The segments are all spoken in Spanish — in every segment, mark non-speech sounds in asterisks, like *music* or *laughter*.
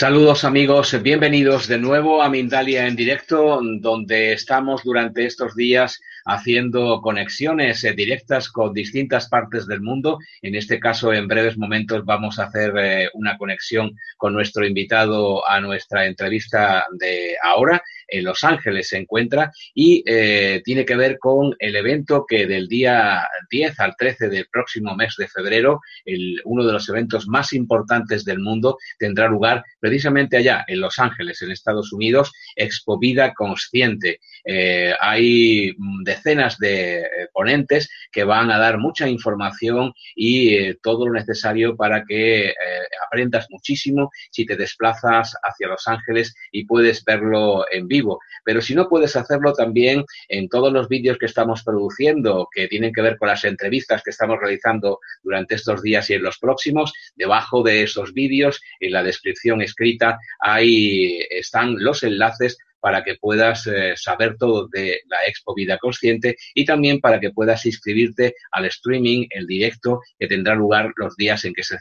Saludos amigos, bienvenidos de nuevo a Mindalia en directo, donde estamos durante estos días haciendo conexiones eh, directas con distintas partes del mundo. En este caso, en breves momentos vamos a hacer eh, una conexión con nuestro invitado a nuestra entrevista de ahora. En Los Ángeles se encuentra y eh, tiene que ver con el evento que del día 10 al 13 del próximo mes de febrero, uno de los eventos más importantes del mundo, tendrá lugar precisamente allá, en Los Ángeles, en Estados Unidos, Expo Vida Consciente. hay mm, decenas de eh, ponentes que van a dar mucha información y eh, todo lo necesario para que eh, aprendas muchísimo si te desplazas hacia Los Ángeles y puedes verlo en vivo. Pero si no puedes hacerlo también en todos los vídeos que estamos produciendo, que tienen que ver con las entrevistas que estamos realizando durante estos días y en los próximos, debajo de esos vídeos, en la descripción escrita, ahí están los enlaces para que puedas eh, saber todo de la Expo Vida Consciente y también para que puedas inscribirte al streaming, el directo que tendrá lugar los días en que se,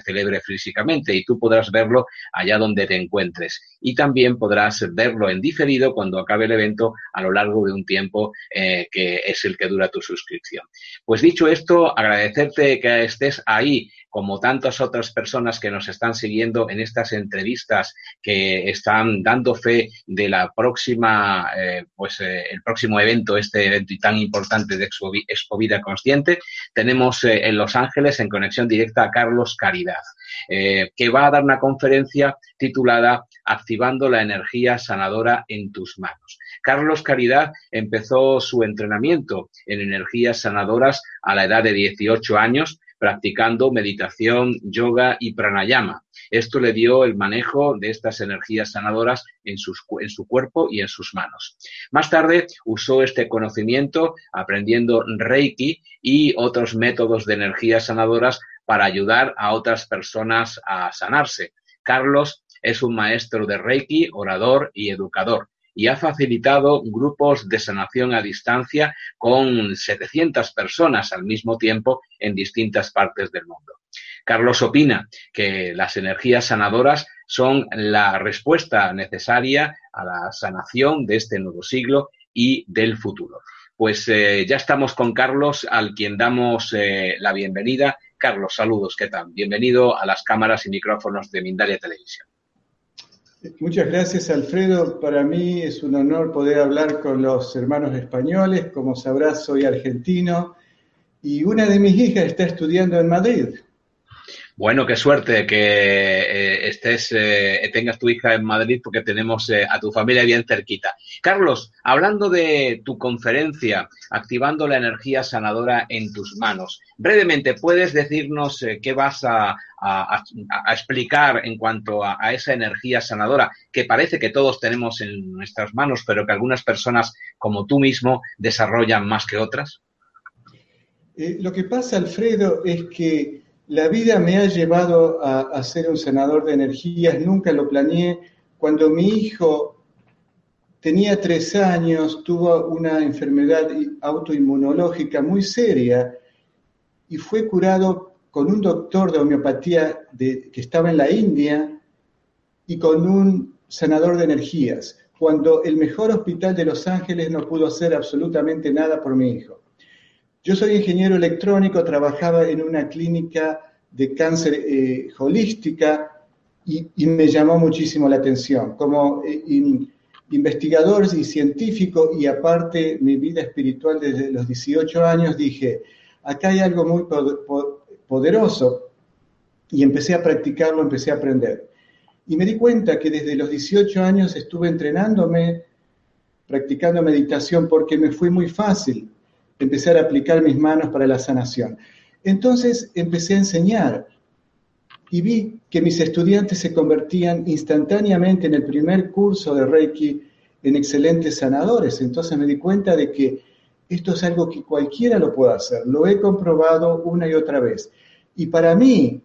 celebre físicamente y tú podrás verlo allá donde te encuentres. Y también podrás verlo en diferido cuando acabe el evento a lo largo de un tiempo eh, que es el que dura tu suscripción. Pues dicho esto, agradecerte que estés ahí como tantas otras personas que nos están siguiendo en estas entrevistas que están dando fe de la próxima, eh, pues eh, el próximo evento, este evento tan importante de Expo, Vida Consciente, tenemos eh, en Los Ángeles en conexión directa a Carlos Caridad, que va a dar una conferencia titulada Activando la energía sanadora en tus manos. Carlos Caridad empezó su entrenamiento en energías sanadoras a la edad de 18 años practicando meditación, yoga y pranayama. Esto le dio el manejo de estas energías sanadoras en, su cuerpo y en sus manos. Más tarde usó este conocimiento aprendiendo Reiki y otros métodos de energías sanadoras para ayudar a otras personas a sanarse. Carlos es un maestro de Reiki, orador y educador y ha facilitado grupos de sanación a distancia con 700 personas al mismo tiempo en distintas partes del mundo. Carlos opina que las energías sanadoras son la respuesta necesaria a la sanación de este nuevo siglo y del futuro. Pues eh, ya estamos con Carlos, al quien damos eh, la bienvenida. Carlos, saludos, ¿qué tal? Bienvenido a las cámaras y micrófonos de Mindalia Televisión. Muchas gracias, Alfredo. Para mí es un honor poder hablar con los hermanos españoles. Como sabrás, soy argentino y una de mis hijas está estudiando en Madrid. Bueno, qué suerte que eh, estés, eh, tengas tu hija en Madrid porque tenemos eh, a tu familia bien cerquita. Carlos, hablando de tu conferencia, activando la energía sanadora en tus manos, brevemente, ¿puedes decirnos qué vas a, explicar en cuanto a, esa energía sanadora que parece que todos tenemos en nuestras manos, pero que algunas personas, como tú mismo, desarrollan más que otras? lo que pasa, Alfredo, es que la vida me ha llevado a, ser un senador de energías, nunca lo planeé. Cuando mi hijo tenía tres años, tuvo una enfermedad autoinmunológica muy seria y fue curado con un doctor de homeopatía que estaba en la India y con un sanador de energías, cuando el mejor hospital de Los Ángeles no pudo hacer absolutamente nada por mi hijo. Yo soy ingeniero electrónico, trabajaba en una clínica de cáncer eh, holística y, me llamó muchísimo la atención. Como eh, investigador y científico y aparte mi vida espiritual desde los 18 años, dije, acá hay algo muy poderoso y empecé a practicarlo, empecé a aprender. Y me di cuenta que desde los 18 años estuve entrenándome, practicando meditación porque me fue muy fácil empezar a aplicar mis manos para la sanación. Entonces empecé a enseñar y vi que mis estudiantes se convertían instantáneamente en el primer curso de Reiki en excelentes sanadores. Entonces me di cuenta de que esto es algo que cualquiera lo puede hacer. Lo he comprobado una y otra vez. Y para mí,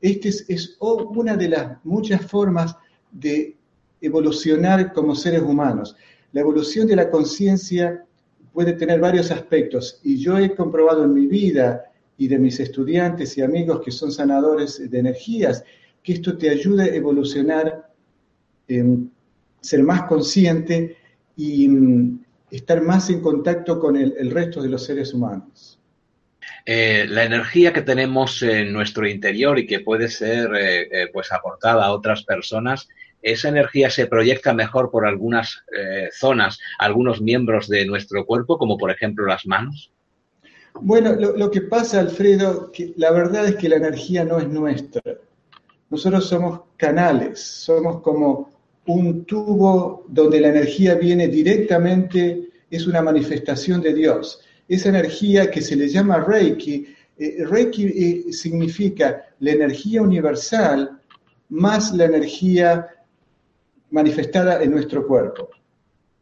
esta es, es una de las muchas formas de evolucionar como seres humanos. La evolución de la conciencia puede tener varios aspectos y yo he comprobado en mi vida y de mis estudiantes y amigos que son sanadores de energías, que esto te ayude a evolucionar, em, ser más consciente y mm, estar más en contacto con el, resto de los seres humanos. Eh, la energía que tenemos en nuestro interior y que puede ser eh, eh, pues aportada a otras personas, esa energía se proyecta mejor por algunas zonas, algunos miembros de nuestro cuerpo, como por ejemplo las manos. Bueno, lo, que pasa, Alfredo, que la verdad es que la energía no es nuestra. Nosotros somos canales, somos como un tubo donde la energía viene directamente, es una manifestación de Dios. Esa energía que se le llama Reiki, eh, Reiki eh, significa la energía universal más la energía manifestada en nuestro cuerpo.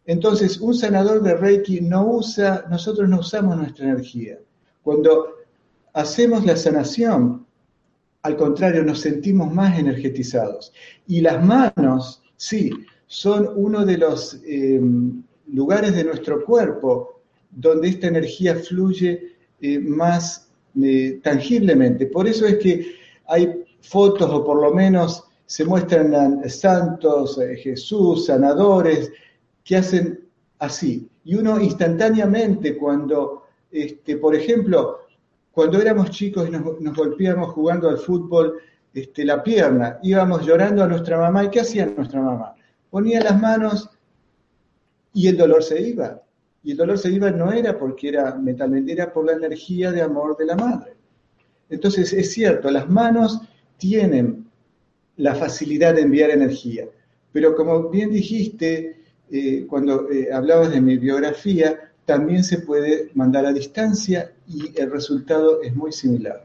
Entonces, un sanador de Reiki no usa, nosotros no usamos nuestra energía. Cuando hacemos la sanación, al contrario, nos sentimos más energetizados. Y las manos, sí, son uno de los eh, lugares de nuestro cuerpo donde esta energía fluye eh, más eh, tangiblemente. Por eso es que hay fotos, o por lo menos se muestran santos, Jesús, sanadores, que hacen así. Y uno instantáneamente cuando, este, por ejemplo, cuando éramos chicos y nos, golpeábamos jugando al fútbol, este, la pierna, íbamos llorando a nuestra mamá. ¿Y qué hacía nuestra mamá? Ponía las manos y el dolor se iba. Y el dolor se iba no era porque era mentalmente, era por la energía de amor de la madre. Entonces, es cierto, las manos tienen la facilidad de enviar energía, pero como bien dijiste, eh, cuando eh, hablabas de mi biografía, también se puede mandar a distancia y el resultado es muy similar.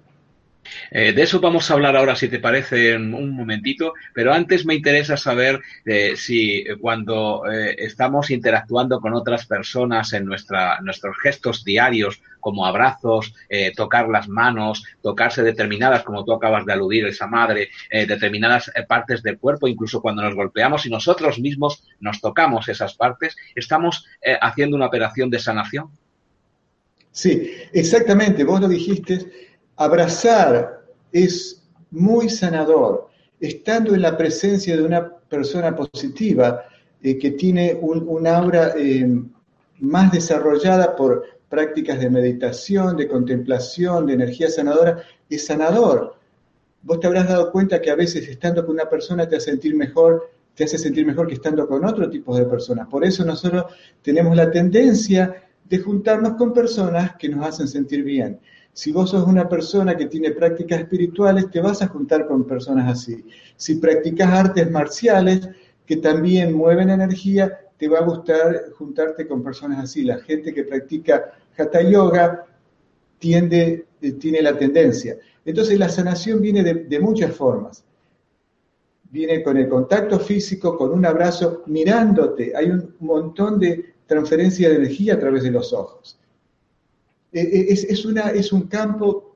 Eh, de eso vamos a hablar ahora, si te parece, un momentito, pero antes me interesa saber eh, si eh, cuando estamos interactuando con otras personas en nuestra, nuestros gestos diarios, como abrazos, tocar las manos, tocarse determinadas, como tú acabas de aludir, esa madre, determinadas partes del cuerpo, incluso cuando nos golpeamos y nosotros mismos nos tocamos esas partes, estamos haciendo una operación de sanación. Sí, exactamente, vos lo dijiste Abrazar es muy sanador. Estando en la presencia de una persona positiva eh, que tiene un, aura eh, más desarrollada por prácticas de meditación, de contemplación, de energía sanadora, es sanador. Vos te habrás dado cuenta que a veces estando con una persona te hace sentir mejor, te hace sentir mejor que estando con otro tipo de personas. Por eso nosotros tenemos la tendencia de juntarnos con personas que nos hacen sentir bien. Si vos sos una persona que tiene prácticas espirituales, te vas a juntar con personas así. Si practicas artes marciales que también mueven energía, te va a gustar juntarte con personas así. La gente que practica hatha yoga tiende, eh, tiene la tendencia. Entonces la sanación viene de, de muchas formas. Viene con el contacto físico, con un abrazo, mirándote. Hay un montón de transferencia de energía a través de los ojos. Eh, eh, es, una, es un campo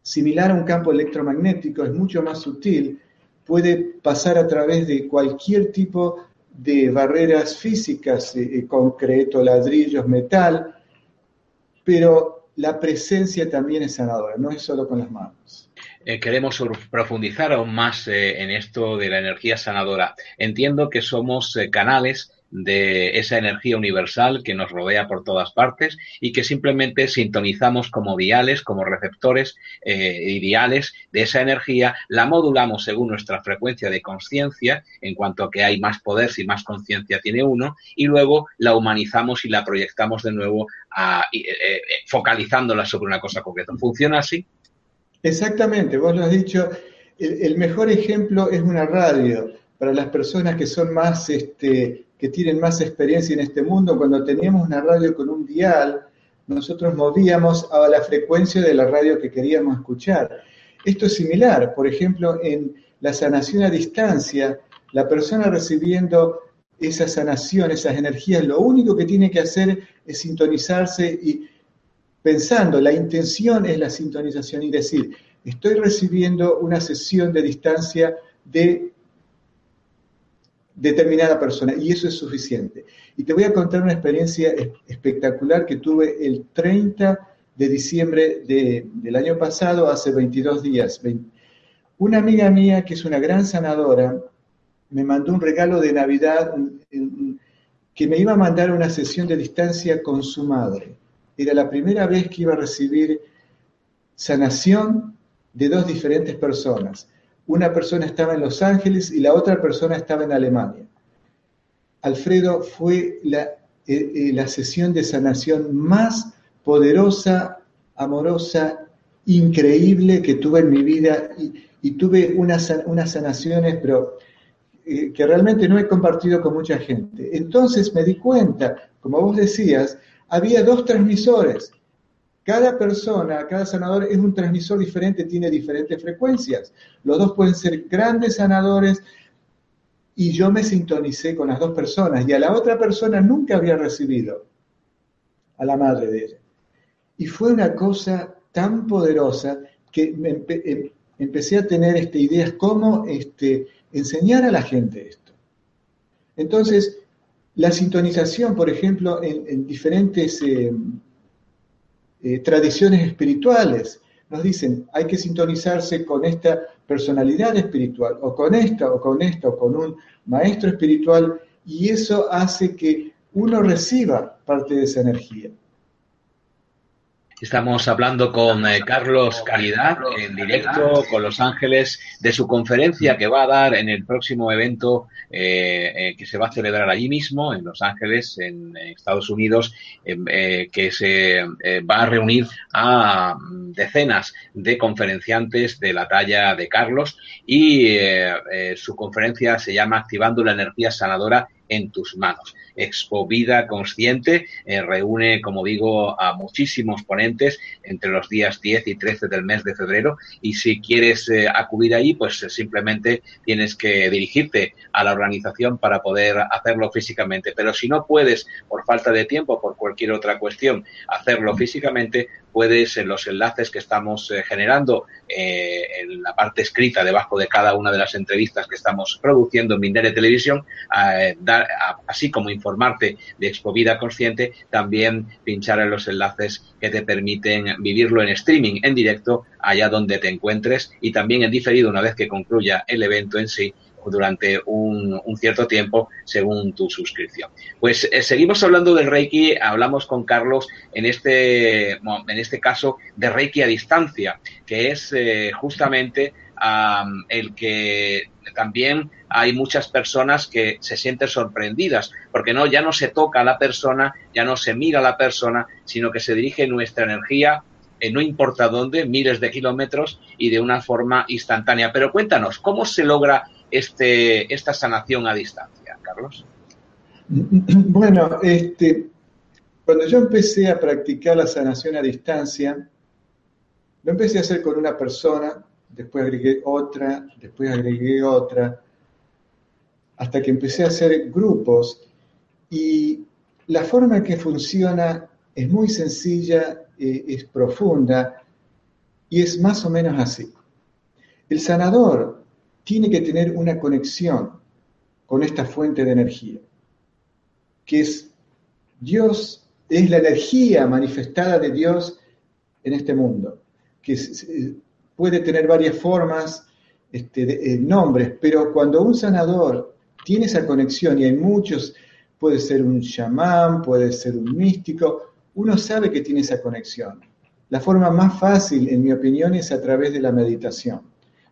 similar a un campo electromagnético, es mucho más sutil, puede pasar a través de cualquier tipo de barreras físicas, eh, concreto, ladrillos, metal, pero la presencia también es sanadora, no es solo con las manos. queremos profundizar aún más en esto de la energía sanadora. Entiendo que somos canales de esa energía universal que nos rodea por todas partes y que simplemente sintonizamos como diales, como receptores eh, ideales de esa energía, la modulamos según nuestra frecuencia de conciencia, en cuanto a que hay más poder si más conciencia tiene uno, y luego la humanizamos y la proyectamos de nuevo a, eh, eh, focalizándola sobre una cosa concreta. ¿Funciona así? Exactamente, vos lo has dicho. El, mejor ejemplo es una radio. Para las personas que son más este, que tienen más experiencia en este mundo, cuando teníamos una radio con un dial, nosotros movíamos a la frecuencia de la radio que queríamos escuchar. Esto es similar, por ejemplo, en la sanación a distancia, la persona recibiendo esa sanación, esas energías, lo único que tiene que hacer es sintonizarse y pensando, la intención es la sintonización y decir, estoy recibiendo una sesión de distancia de determinada persona y eso es suficiente. Y te voy a contar una experiencia espectacular que tuve el 30 de diciembre del año pasado, hace 22 días. Una amiga mía, que es una gran sanadora, me mandó un regalo de Navidad que me iba a mandar una sesión de distancia con su madre. Era la primera vez que iba a recibir sanación de dos diferentes personas. Una persona estaba en Los Ángeles y la otra persona estaba en Alemania. Alfredo fue la, eh, eh, la sesión de sanación más poderosa, amorosa, increíble que tuve en mi vida y, tuve unas, unas sanaciones, pero eh, que realmente no he compartido con mucha gente. Entonces me di cuenta, como vos decías, había dos transmisores. Cada persona, cada sanador es un transmisor diferente, tiene diferentes frecuencias. Los dos pueden ser grandes sanadores y yo me sintonicé con las dos personas y a la otra persona nunca había recibido, a la madre de ella. Y fue una cosa tan poderosa que em, empecé a tener este, ideas cómo este, enseñar a la gente esto. Entonces, la sintonización, por ejemplo, en, diferentes eh, eh, tradiciones espirituales, nos dicen, hay que sintonizarse con esta personalidad espiritual, o con esta, o con esta, o con un maestro espiritual, y eso hace que uno reciba parte de esa energía. Estamos hablando con eh, Carlos Caridad en directo con Los Ángeles de su conferencia que va a dar en el próximo evento eh, eh, que se va a celebrar allí mismo en Los Ángeles, en, Estados Unidos, que se va a reunir a mm, decenas de conferenciantes de la talla de Carlos y su conferencia se llama Activando la energía sanadora en tus manos. Expo Vida Consciente eh, reúne, como digo, a muchísimos ponentes entre los días 10 y 13 del mes de febrero y si quieres eh, acudir ahí, pues eh, simplemente tienes que dirigirte a la organización para poder hacerlo físicamente. Pero si no puedes, por falta de tiempo, por cualquier otra cuestión, hacerlo físicamente, puedes en los enlaces que estamos generando en la parte escrita debajo de cada una de las entrevistas que estamos produciendo en Mindere Televisión, dar, así como informar informarte de Expo Vida Consciente, también pinchar en los enlaces que te permiten vivirlo en streaming, en directo, allá donde te encuentres y también en diferido una vez que concluya el evento en sí durante un, cierto tiempo según tu suscripción. Pues eh, seguimos hablando del Reiki, hablamos con Carlos en este, en este caso de Reiki a distancia, que es eh, justamente el que también hay muchas personas que se sienten sorprendidas, porque no, ya no se toca a la persona, ya no se mira a la persona, sino que se dirige nuestra energía, eh, no importa dónde, miles de kilómetros y de una forma instantánea. Pero cuéntanos, ¿cómo se logra este, esta sanación a distancia, Carlos? *clears throat* Bueno, este, cuando yo empecé a practicar la sanación a distancia, lo empecé a hacer con una persona, después agregué otra, después agregué otra, hasta que empecé a hacer grupos y la forma en que funciona es muy sencilla, eh, es profunda y es más o menos así. El sanador tiene que tener una conexión con esta fuente de energía, que es Dios, es la energía manifestada de Dios en este mundo, que puede tener varias formas, este, de, eh, nombres, pero cuando un sanador tiene esa conexión y hay muchos, puede ser un chamán, puede ser un místico, uno sabe que tiene esa conexión. La forma más fácil, en mi opinión, es a través de la meditación,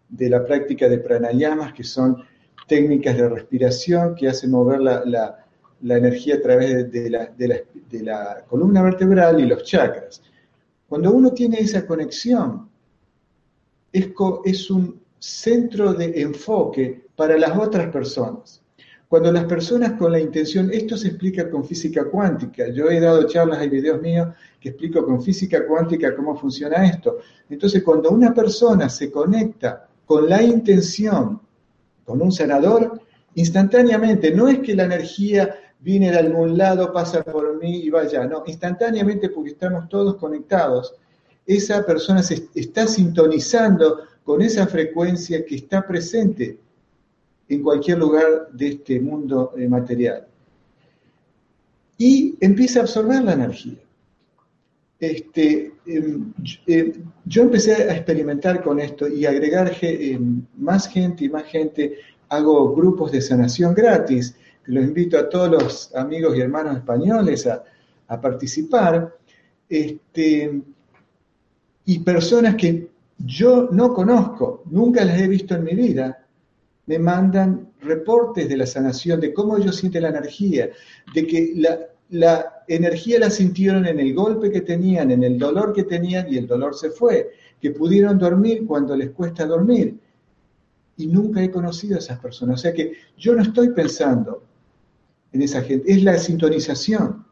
de la práctica de pranayamas, que son técnicas de respiración que hacen mover la, energía a través de la, de la columna vertebral y los chakras. Cuando uno tiene esa conexión, es, un centro de enfoque para las otras personas. Cuando las personas con la intención, esto se explica con física cuántica, yo he dado charlas, hay videos míos que explico con física cuántica cómo funciona esto. Entonces, cuando una persona se conecta con la intención, con un sanador, instantáneamente, no es que la energía viene de algún lado, pasa por mí y vaya, no, instantáneamente porque estamos todos conectados, esa persona se está sintonizando con esa frecuencia que está presente en cualquier lugar de este mundo eh, material. Y empieza a absorber la energía. este, em, em, yo empecé a experimentar con esto y agregar em, más gente y más gente. Hago grupos de sanación gratis. Los invito a todos los amigos y hermanos españoles a, participar. Este, y personas que yo no conozco, nunca las he visto en mi vida, me mandan reportes de la sanación, de cómo ellos sienten la energía, de que la, la energía la sintieron en el golpe que tenían, en el dolor que tenían y el dolor se fue, que pudieron dormir cuando les cuesta dormir. Y nunca he conocido a esas personas. O sea que yo no estoy pensando en esa gente, es la sintonización.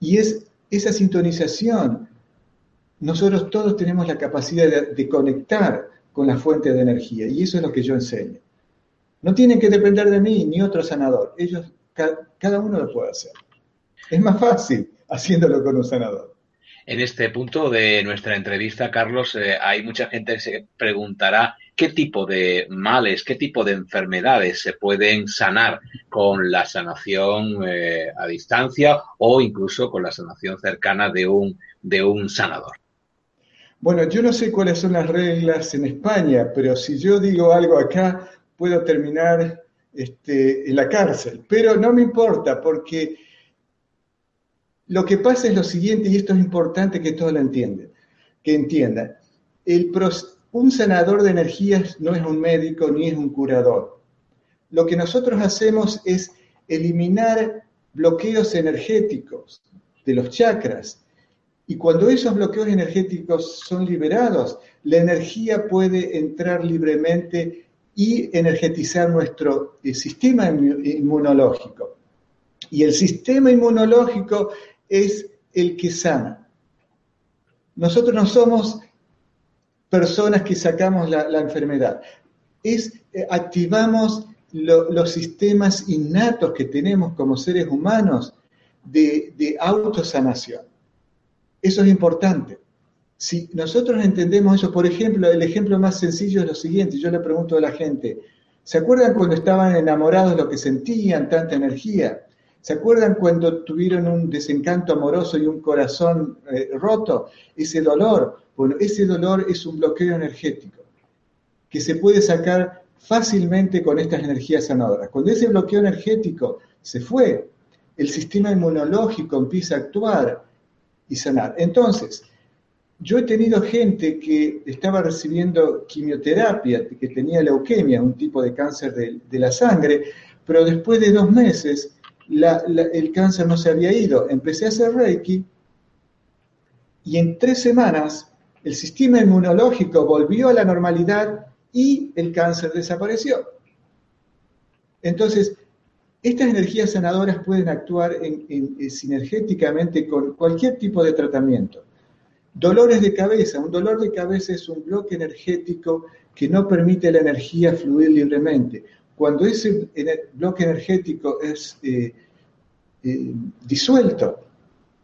Y es esa sintonización. Nosotros todos tenemos la capacidad de, conectar con la fuente de energía y eso es lo que yo enseño. No tienen que depender de mí ni otro sanador. Ellos, cada uno lo puede hacer. Es más fácil haciéndolo con un sanador. En este punto de nuestra entrevista, Carlos, eh, hay mucha gente que se preguntará qué tipo de males, qué tipo de enfermedades se pueden sanar con la sanación eh, a distancia o incluso con la sanación cercana de un, de un sanador. Bueno, yo no sé cuáles son las reglas en España, pero si yo digo algo acá, puedo terminar este, en la cárcel. Pero no me importa, porque lo que pasa es lo siguiente, y esto es importante que todos lo entiendan, que entiendan. Un sanador de energías no es un médico ni es un curador. Lo que nosotros hacemos es eliminar bloqueos energéticos de los chakras. Y cuando esos bloqueos energéticos son liberados, la energía puede entrar libremente y energetizar nuestro eh, sistema inmunológico. Y el sistema inmunológico es el que sana. Nosotros no somos personas que sacamos la, enfermedad, es eh, activamos los sistemas innatos que tenemos como seres humanos de, de autosanación. Eso es importante. Si nosotros entendemos eso, por ejemplo, el ejemplo más sencillo es lo siguiente, yo le pregunto a la gente, ¿se acuerdan cuando estaban enamorados lo que sentían, tanta energía? ¿Se acuerdan cuando tuvieron un desencanto amoroso y un corazón eh, roto? Ese dolor, bueno, ese dolor es un bloqueo energético que se puede sacar fácilmente con estas energías sanadoras. Cuando ese bloqueo energético se fue, el sistema inmunológico empieza a actuar y sanar. Entonces, yo he tenido gente que estaba recibiendo quimioterapia, que tenía leuquemia, un tipo de cáncer de la sangre, pero después de dos meses el cáncer no se había ido. Empecé a hacer Reiki y en tres semanas el sistema inmunológico volvió a la normalidad y el cáncer desapareció. Entonces, estas energías sanadoras pueden actuar en, sinergéticamente con cualquier tipo de tratamiento. Dolores de cabeza. Un dolor de cabeza es un bloque energético que no permite la energía fluir libremente. Cuando ese bloque energético es eh, eh, disuelto,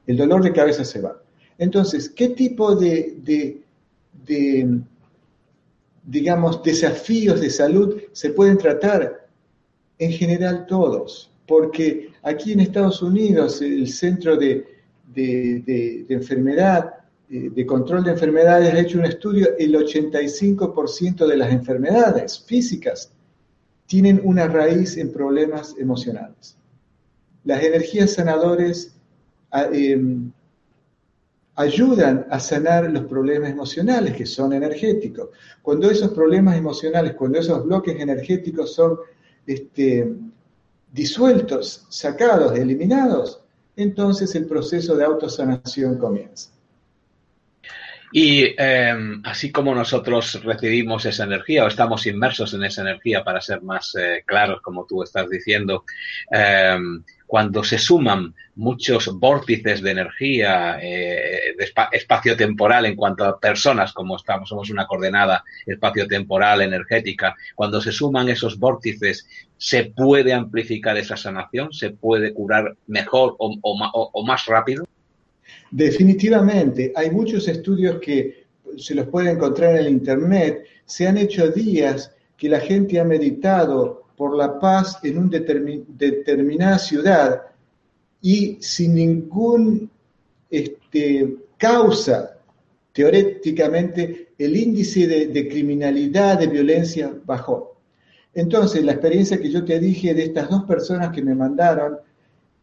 el dolor de cabeza se va. Entonces, ¿qué tipo de, digamos, desafíos de salud se pueden tratar? En general todos, porque aquí en Estados Unidos el Centro de, de Enfermedad, eh, de Control de Enfermedades ha hecho un estudio, el 85% de las enfermedades físicas tienen una raíz en problemas emocionales. Las energías sanadores ah, em, ayudan a sanar los problemas emocionales que son energéticos. Cuando esos problemas emocionales, cuando esos bloques energéticos son este, disueltos, sacados, eliminados, entonces el proceso de autosanación comienza. Y em, así como nosotros recibimos esa energía o estamos inmersos en esa energía, para ser más eh, claros, como tú estás diciendo, em, cuando se suman muchos vórtices de energía eh, de espacio-temporal en cuanto a personas, como estamos, somos una coordenada espacio-temporal energética, cuando se suman esos vórtices, ¿se puede amplificar esa sanación? ¿Se puede curar mejor o más rápido? Definitivamente, hay muchos estudios que se los puede encontrar en el Internet, se han hecho días que la gente ha meditado por la paz en una determinada ciudad y sin ningún, este, causa teóricamente el índice de, criminalidad, de violencia bajó. Entonces, la experiencia que yo te dije de estas dos personas que me mandaron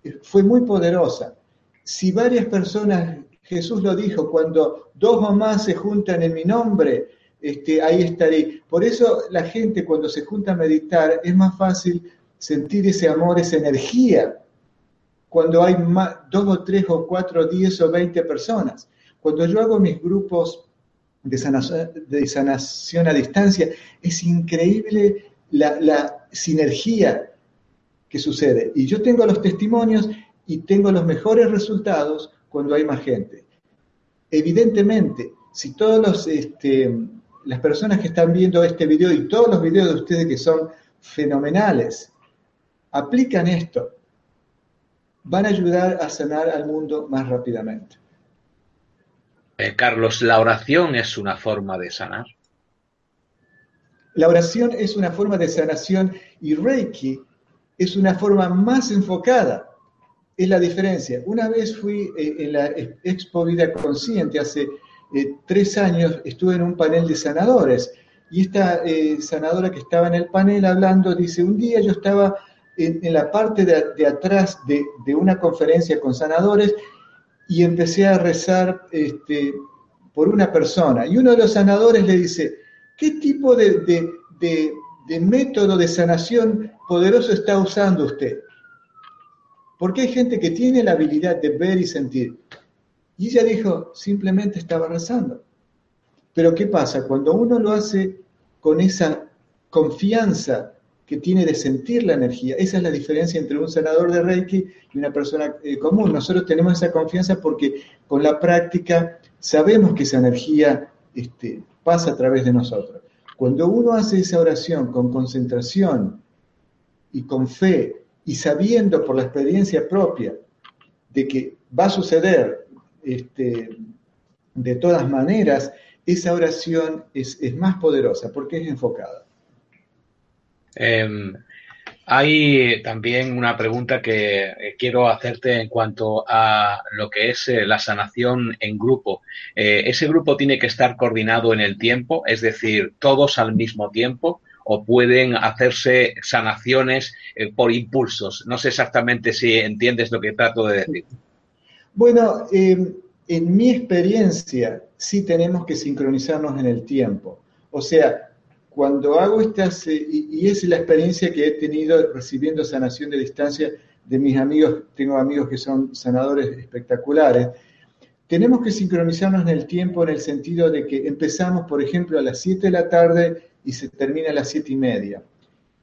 eh, fue muy poderosa. Si varias personas, Jesús lo dijo, cuando dos o más se juntan en mi nombre, este, ahí estaré. Por eso la gente cuando se junta a meditar es más fácil sentir ese amor, esa energía, cuando hay dos o tres o cuatro, diez o veinte personas. Cuando yo hago mis grupos de sanación, de sanación a distancia, es increíble la, sinergia que sucede. Y yo tengo los testimonios y tengo los mejores resultados cuando hay más gente. Evidentemente, si todas este, las personas que están viendo este video y todos los videos de ustedes que son fenomenales, aplican esto, van a ayudar a sanar al mundo más rápidamente. Eh, Carlos, ¿la oración es una forma de sanar? La oración es una forma de sanación y Reiki es una forma más enfocada. Es la diferencia. Una vez fui eh, en la Expo Vida Consciente, hace eh, tres años, estuve en un panel de sanadores y esta sanadora que estaba en el panel hablando dice, un día yo estaba en, la parte de, atrás de, una conferencia con sanadores y empecé a rezar este, por una persona. Y uno de los sanadores le dice, ¿qué tipo de, método de sanación poderoso está usando usted? Porque hay gente que tiene la habilidad de ver y sentir. Y ella dijo, simplemente estaba rezando. Pero ¿qué pasa? Cuando uno lo hace con esa confianza que tiene de sentir la energía. Esa es la diferencia entre un sanador de Reiki y una persona eh, común. Nosotros tenemos esa confianza porque con la práctica sabemos que esa energía este, pasa a través de nosotros. Cuando uno hace esa oración con concentración y con fe y sabiendo por la experiencia propia de que va a suceder este, de todas maneras, esa oración es más poderosa porque es enfocada. Em, hay también una pregunta que eh, quiero hacerte en cuanto a lo que es eh, la sanación en grupo. Eh, ¿Ese grupo tiene que estar coordinado en el tiempo, es decir, todos al mismo tiempo? ¿O pueden hacerse sanaciones por impulsos? No sé exactamente si entiendes lo que trato de decir. Bueno, em, en mi experiencia sí tenemos que sincronizarnos en el tiempo. O sea, cuando hago estas, eh, y, es la experiencia que he tenido recibiendo sanación de distancia de mis amigos, tengo amigos que son sanadores espectaculares, tenemos que sincronizarnos en el tiempo en el sentido de que empezamos, por ejemplo, a las 7 de la tarde y se termina a las 7 y media.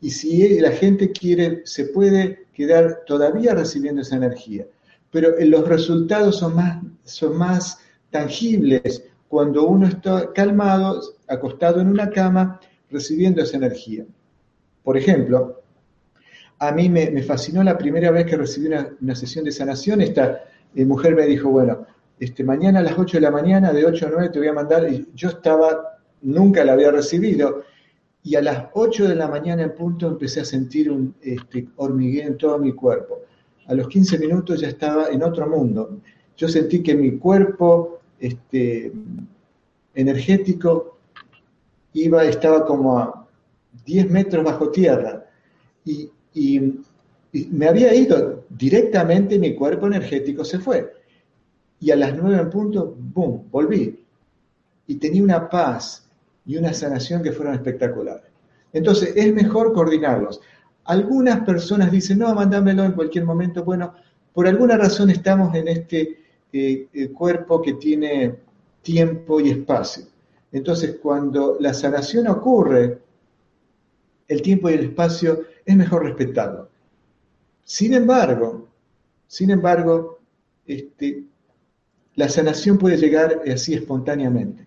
Y si la gente quiere, se puede quedar todavía recibiendo esa energía. Pero eh, los resultados son más, son más tangibles cuando uno está calmado, acostado en una cama recibiendo esa energía. Por ejemplo, a mí me, fascinó la primera vez que recibí una, sesión de sanación, esta eh, mujer me dijo, bueno, este, mañana a las 8 de la mañana, de 8 a 9 te voy a mandar, y yo estaba, nunca la había recibido, y a las 8 de la mañana en punto empecé a sentir un este, hormigueo en todo mi cuerpo. A los 15 minutos ya estaba en otro mundo. Yo sentí que mi cuerpo este, energético iba, estaba como a 10 metros bajo tierra y, me había ido directamente, mi cuerpo energético se fue. Y a las 9 en punto, ¡boom!, volví. Y tenía una paz y una sanación que fueron espectaculares. Entonces, es mejor coordinarlos. Algunas personas dicen, no, mándamelo en cualquier momento. Bueno, por alguna razón estamos en este eh, eh, cuerpo que tiene tiempo y espacio. Entonces, cuando la sanación ocurre, el tiempo y el espacio es mejor respetarlo. Sin embargo, sin embargo, este, la sanación puede llegar así espontáneamente.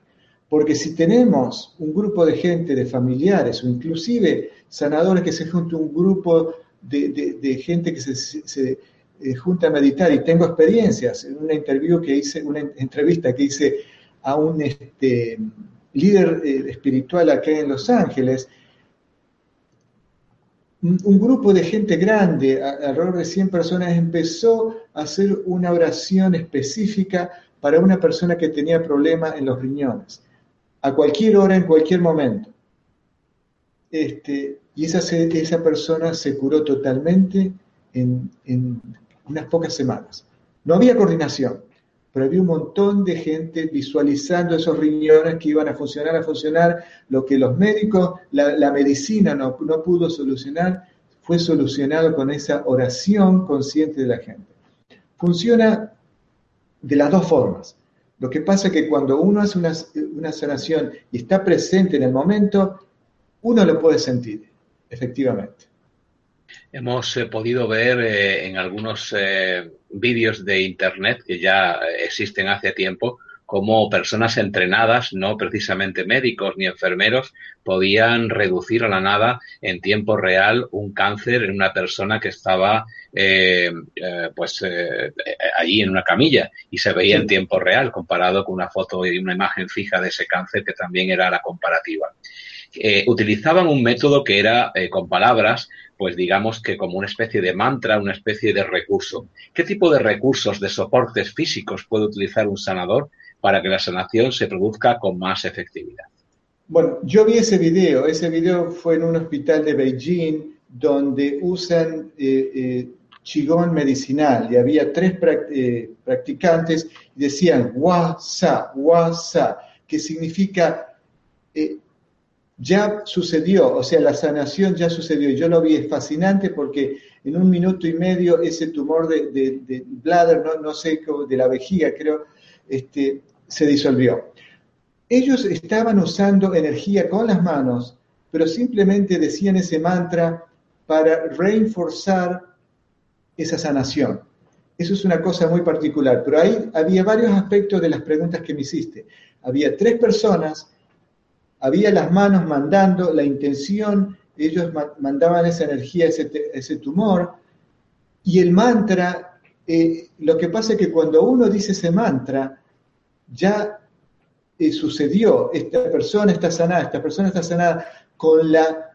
Porque si tenemos un grupo de gente, de familiares o inclusive sanadores que se juntan, un grupo de, gente que se, eh, junta a meditar, y tengo experiencias en una que hice, entrevista que hice a un este, líder eh, espiritual acá en Los Ángeles, un grupo de gente grande, alrededor de 100 personas, empezó a hacer una oración específica para una persona que tenía problemas en los riñones, a cualquier hora, en cualquier momento. Este, y esa, persona se curó totalmente en, en unas pocas semanas. No había coordinación, pero había un montón de gente visualizando esos riñones que iban a funcionar, a funcionar, lo que los médicos, la, medicina no, pudo solucionar, fue solucionado con esa oración consciente de la gente. Funciona de las dos formas. Lo que pasa es que cuando uno hace una, una sanación y está presente en el momento, uno lo puede sentir, efectivamente. Hemos eh, podido ver eh, en algunos eh, vídeos de Internet que ya existen hace tiempo cómo personas entrenadas, no precisamente médicos ni enfermeros, podían reducir a la nada en tiempo real un cáncer en una persona que estaba pues allí en una camilla y se veía en tiempo real comparado con una foto y una imagen fija de ese cáncer que también era la comparativa. utilizaban un método que era con palabras pues digamos que como una especie de mantra, una especie de recurso. ¿Qué tipo de recursos, de soportes físicos puede utilizar un sanador para que la sanación se produzca con más efectividad? Bueno, yo vi ese video, ese video fue en un hospital de Beijing donde usan eh, eh Qigong medicinal y había tres eh, practicantes y decían wa sa, wa sa, que significa eh, ya sucedió, o sea, la sanación ya sucedió. Yo lo vi, es fascinante porque en un minuto y medio ese tumor de, de, bladder, no, no, sé, de la vejiga creo, este, se disolvió. Ellos estaban usando energía con las manos, pero simplemente decían ese mantra para reforzar esa sanación. Eso es una cosa muy particular, pero ahí había varios aspectos de las preguntas que me hiciste. Había tres personas había las manos mandando la intención, ellos mandaban esa energía, ese, ese tumor, y el mantra, eh, lo que pasa es que cuando uno dice ese mantra, ya eh, sucedió, esta persona está sanada, esta persona está sanada con la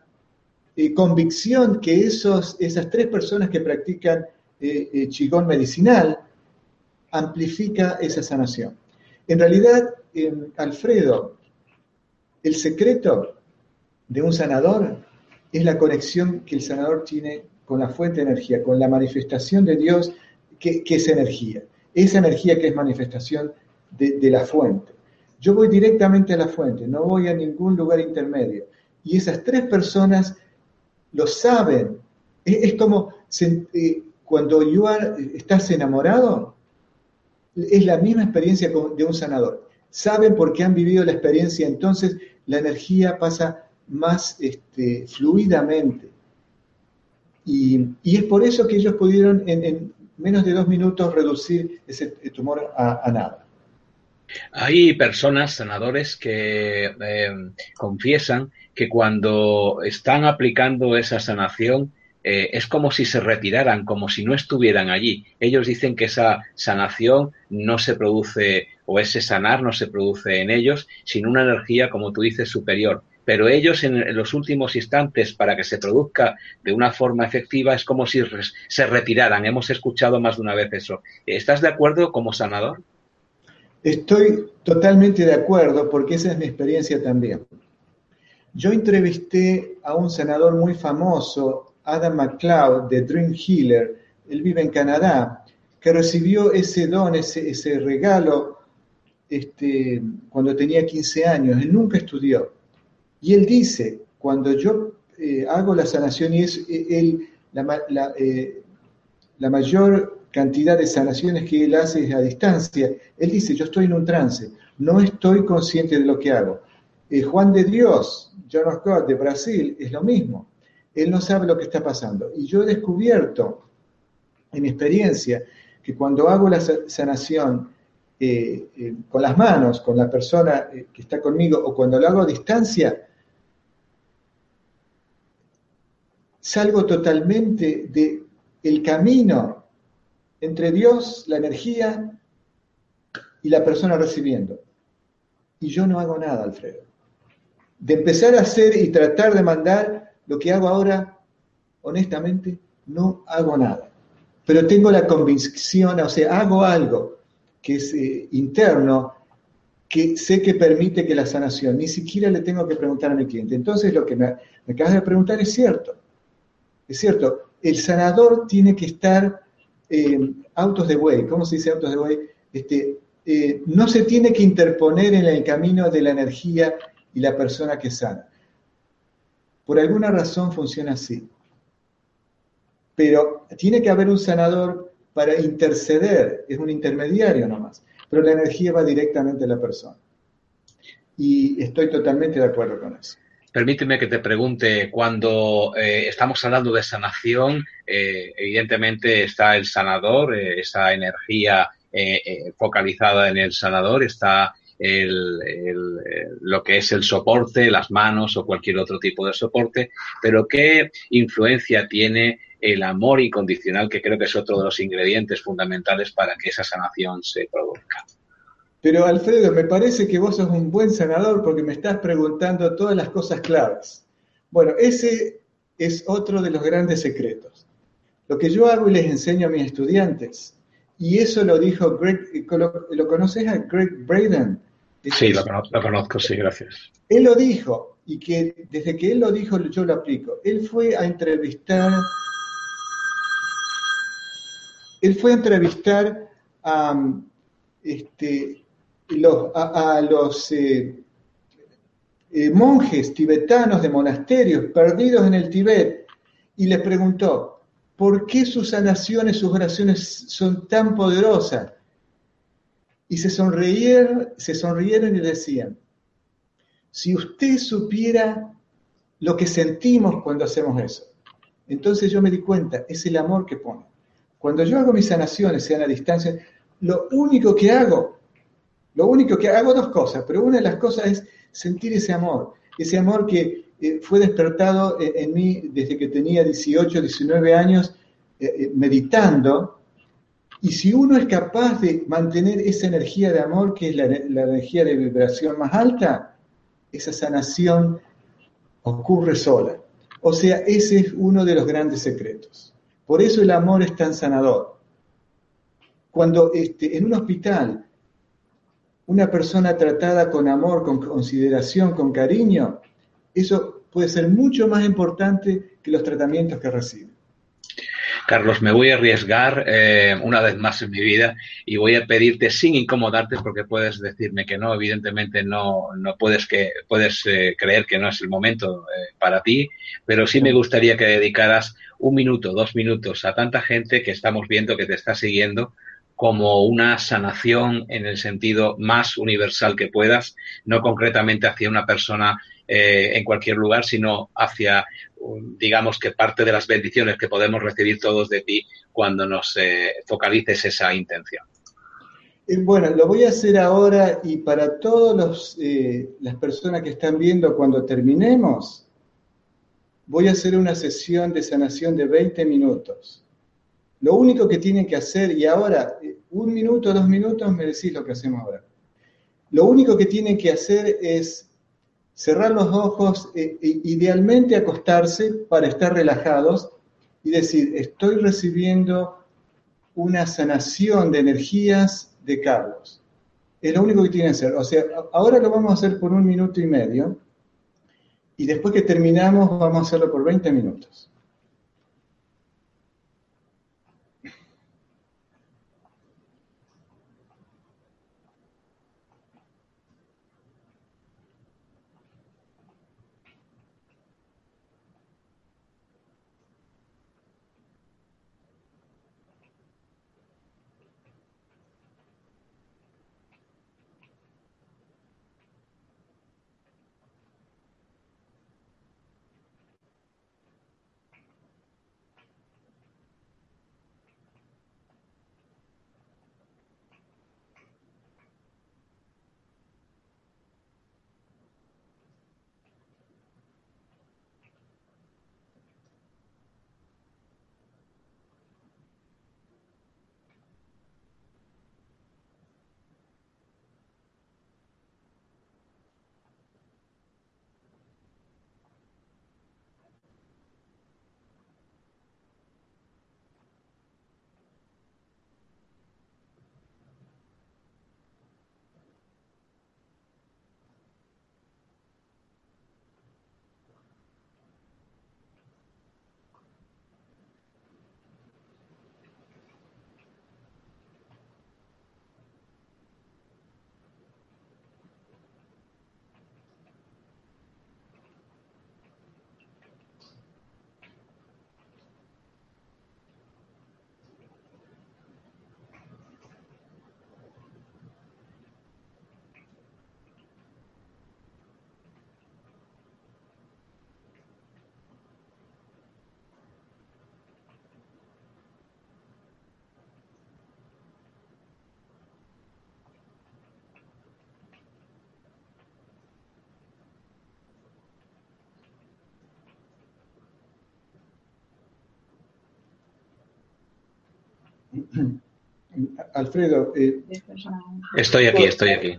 eh, convicción que esos, esas tres personas que practican chigón medicinal amplifica esa sanación. En realidad, Alfredo, el secreto de un sanador es la conexión que el sanador tiene con la fuente de energía, con la manifestación de Dios, que, es energía. Esa energía que es manifestación de, la fuente. Yo voy directamente a la fuente, no voy a ningún lugar intermedio. Y esas tres personas lo saben. Es, como eh, cuando yo, estás enamorado, es la misma experiencia de un sanador saben por qué han vivido la experiencia, entonces la energía pasa más este, fluidamente. Y, es por eso que ellos pudieron en, menos de dos minutos reducir ese tumor a, nada. Hay personas, sanadores, que eh, confiesan que cuando están aplicando esa sanación, eh, es como si se retiraran, como si no estuvieran allí. Ellos dicen que esa sanación no se produce, o ese sanar no se produce en ellos, sino una energía, como tú dices, superior. Pero ellos en, los últimos instantes, para que se produzca de una forma efectiva, es como si se retiraran. Hemos escuchado más de una vez eso. ¿Estás de acuerdo como sanador? Estoy totalmente de acuerdo porque esa es mi experiencia también. Yo entrevisté a un sanador muy famoso Adam McLeod de Dream Healer, él vive en Canadá, que recibió ese don, ese, regalo este, cuando tenía 15 años. Él nunca estudió. Y él dice, cuando yo eh, hago la sanación y es eh, él, la, eh, la, mayor cantidad de sanaciones que él hace es a distancia, él dice, yo estoy en un trance, no estoy consciente de lo que hago. Juan de Dios, John Scott de Brasil, es lo mismo él no sabe lo que está pasando. Y yo he descubierto en experiencia que cuando hago la sanación eh, eh, con las manos, con la persona eh, que está conmigo, o cuando lo hago a distancia, salgo totalmente del el camino entre Dios, la energía y la persona recibiendo. Y yo no hago nada, Alfredo. De empezar a hacer y tratar de mandar lo que hago ahora, honestamente, no hago nada. Pero tengo la convicción, o sea, hago algo que es eh, interno, que sé que permite que la sanación, ni siquiera le tengo que preguntar a mi cliente. Entonces lo que me, acabas de preguntar es cierto, es cierto, el sanador tiene que estar eh, autos de way, ¿cómo se dice autos de way? Este, eh, no se tiene que interponer en el camino de la energía y la persona que sana. Por alguna razón funciona así. Pero tiene que haber un sanador para interceder, es un intermediario nomás, pero la energía va directamente a la persona. Y estoy totalmente de acuerdo con eso. Permíteme que te pregunte, cuando eh, estamos hablando de sanación, eh, evidentemente está el sanador, eh, esa energía focalizada en el sanador, está el, lo que es el soporte, las manos o cualquier otro tipo de soporte, pero ¿qué influencia tiene el amor incondicional, que creo que es otro de los ingredientes fundamentales para que esa sanación se produzca? Pero Alfredo, me parece que vos sos un buen sanador porque me estás preguntando todas las cosas claras. Bueno, ese es otro de los grandes secretos. Lo que yo hago y les enseño a mis estudiantes, y eso lo dijo Greg, ¿lo, conoces a Greg Braden? Sí, lo conozco, sí, gracias. Él lo dijo, y que desde que él lo dijo yo lo aplico. Él fue a entrevistar, él fue a entrevistar a este, a, los eh, eh, monjes tibetanos de monasterios perdidos en el Tibet y les preguntó, ¿por qué sus sus oraciones son tan poderosas? Y se sonrieron, se sonrieron y decían, si usted supiera lo que sentimos cuando hacemos eso, entonces yo me di cuenta, es el amor que pone. Cuando yo hago mis sanaciones, sean a distancia, lo único que hago, lo único que hago dos cosas, pero una de las cosas es sentir ese amor, ese amor que eh, fue despertado en, en, mí desde que tenía 18, 19 años, eh, eh, meditando, y si uno es capaz de mantener esa energía de amor, que es la, energía de vibración más alta, esa sanación ocurre sola. O sea, ese es uno de los grandes secretos. Por eso el amor es tan sanador. Cuando este, en un hospital una persona tratada con amor, con consideración, con cariño, eso puede ser mucho más importante que los tratamientos que recibe. Carlos, me voy a arriesgar eh, una vez más en mi vida y voy a pedirte sin incomodarte porque puedes decirme que no, evidentemente no, no puedes, que, puedes eh, creer que no es el momento eh, para ti, pero sí me gustaría que dedicaras un minuto, dos minutos a tanta gente que estamos viendo que te está siguiendo como una sanación en el sentido más universal que puedas, no concretamente hacia una persona en cualquier lugar, sino hacia digamos que parte de las bendiciones que podemos recibir todos de ti cuando nos eh, focalices esa intención. Eh, bueno, lo voy a hacer ahora y para todas eh, las personas que están viendo cuando terminemos, voy a hacer una sesión de sanación de 20 minutos. Lo único que tienen que hacer, y ahora, un minuto, dos minutos, me decís lo que hacemos ahora. Lo único que tienen que hacer es cerrar los ojos, e, e, idealmente acostarse para estar relajados y decir, estoy recibiendo una sanación de energías de Carlos. Es lo único que tienen que hacer. O sea, ahora lo vamos a hacer por un minuto y medio y después que terminamos vamos a hacerlo por 20 minutos. *clears throat* Alfredo. Eh, estoy aquí, estoy aquí.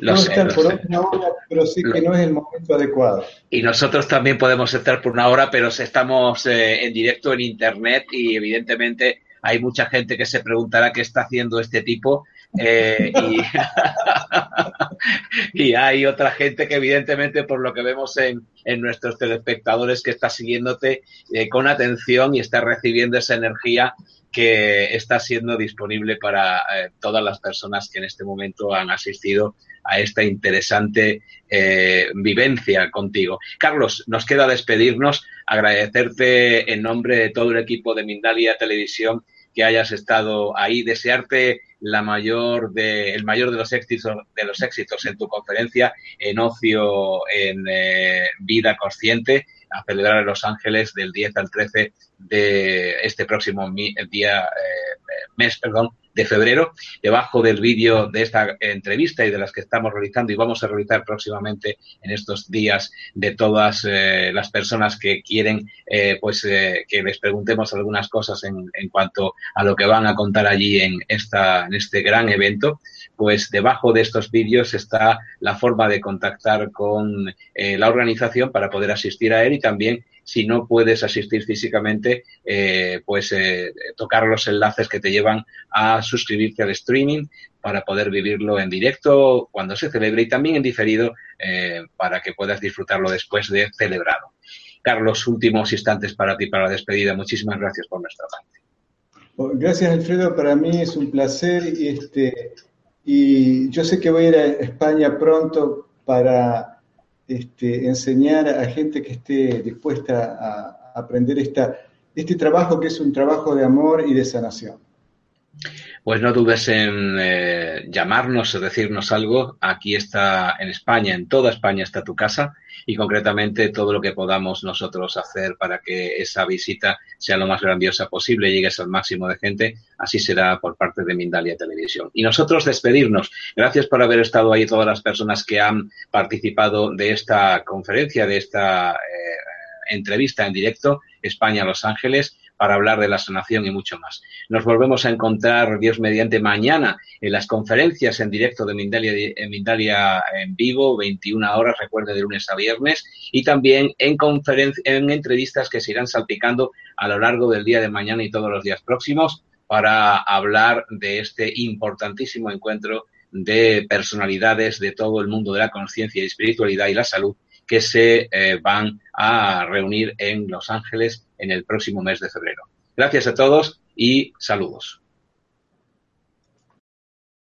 Lo estar por una hora, pero sí que no es el momento adecuado. Y nosotros también podemos estar por una hora, pero estamos eh, en directo en Internet y evidentemente hay mucha gente que se preguntará qué está haciendo este tipo. Eh, *laughs* y, hay otra gente que evidentemente por lo que vemos en, en nuestros telespectadores que está siguiéndote eh, con atención y está recibiendo esa energía que está siendo disponible para eh, todas las personas que en este momento han asistido a esta interesante eh, vivencia contigo. Carlos, nos queda despedirnos, agradecerte en nombre de todo el equipo de Mindalia Televisión que hayas estado ahí, desearte la mayor de, el mayor de los éxitos de los éxitos en tu conferencia en ocio en eh, vida consciente a celebrar en Los Ángeles del 10 al 13 de este próximo día, eh, mes, perdón, de febrero. Debajo del vídeo de esta entrevista y de las que estamos realizando y vamos a realizar próximamente en estos días de todas eh, las personas que quieren, eh, pues que les preguntemos algunas cosas en, en, cuanto a lo que van a contar allí en esta, en este gran evento pues debajo de estos vídeos está la forma de contactar con eh, la organización para poder asistir a él y también si no puedes asistir físicamente, eh, pues eh, tocar los enlaces que te llevan a suscribirte al streaming para poder vivirlo en directo cuando se celebre y también en diferido para que puedas disfrutarlo después de celebrado. Carlos, últimos instantes para ti para la despedida. Muchísimas gracias por nuestra parte. Gracias, Alfredo. Para mí es un placer este y yo sé que voy a ir a España pronto para este, enseñar a gente que esté dispuesta a, aprender esta, este trabajo que es un trabajo de amor y de sanación. Pues no dudes en eh, llamarnos o decirnos algo. Aquí está en España, en toda España está tu casa y concretamente todo lo que podamos nosotros hacer para que esa visita sea lo más grandiosa posible, llegues al máximo de gente, así será por parte de Mindalia Televisión. Y nosotros despedirnos. Gracias por haber estado ahí todas las personas que han participado de esta conferencia, de esta eh, entrevista en directo, España-Los Ángeles para hablar de la sanación y mucho más. Nos volvemos a encontrar, Dios mediante, mañana en las conferencias en directo de Mindalia en, Mindalia en vivo, 21 horas, recuerde, de lunes a viernes, y también en, en entrevistas que se irán salpicando a lo largo del día de mañana y todos los días próximos para hablar de este importantísimo encuentro de personalidades de todo el mundo de la conciencia y espiritualidad y la salud que se eh, van a reunir en Los Ángeles en el próximo mes de febrero. Gracias a todos y saludos.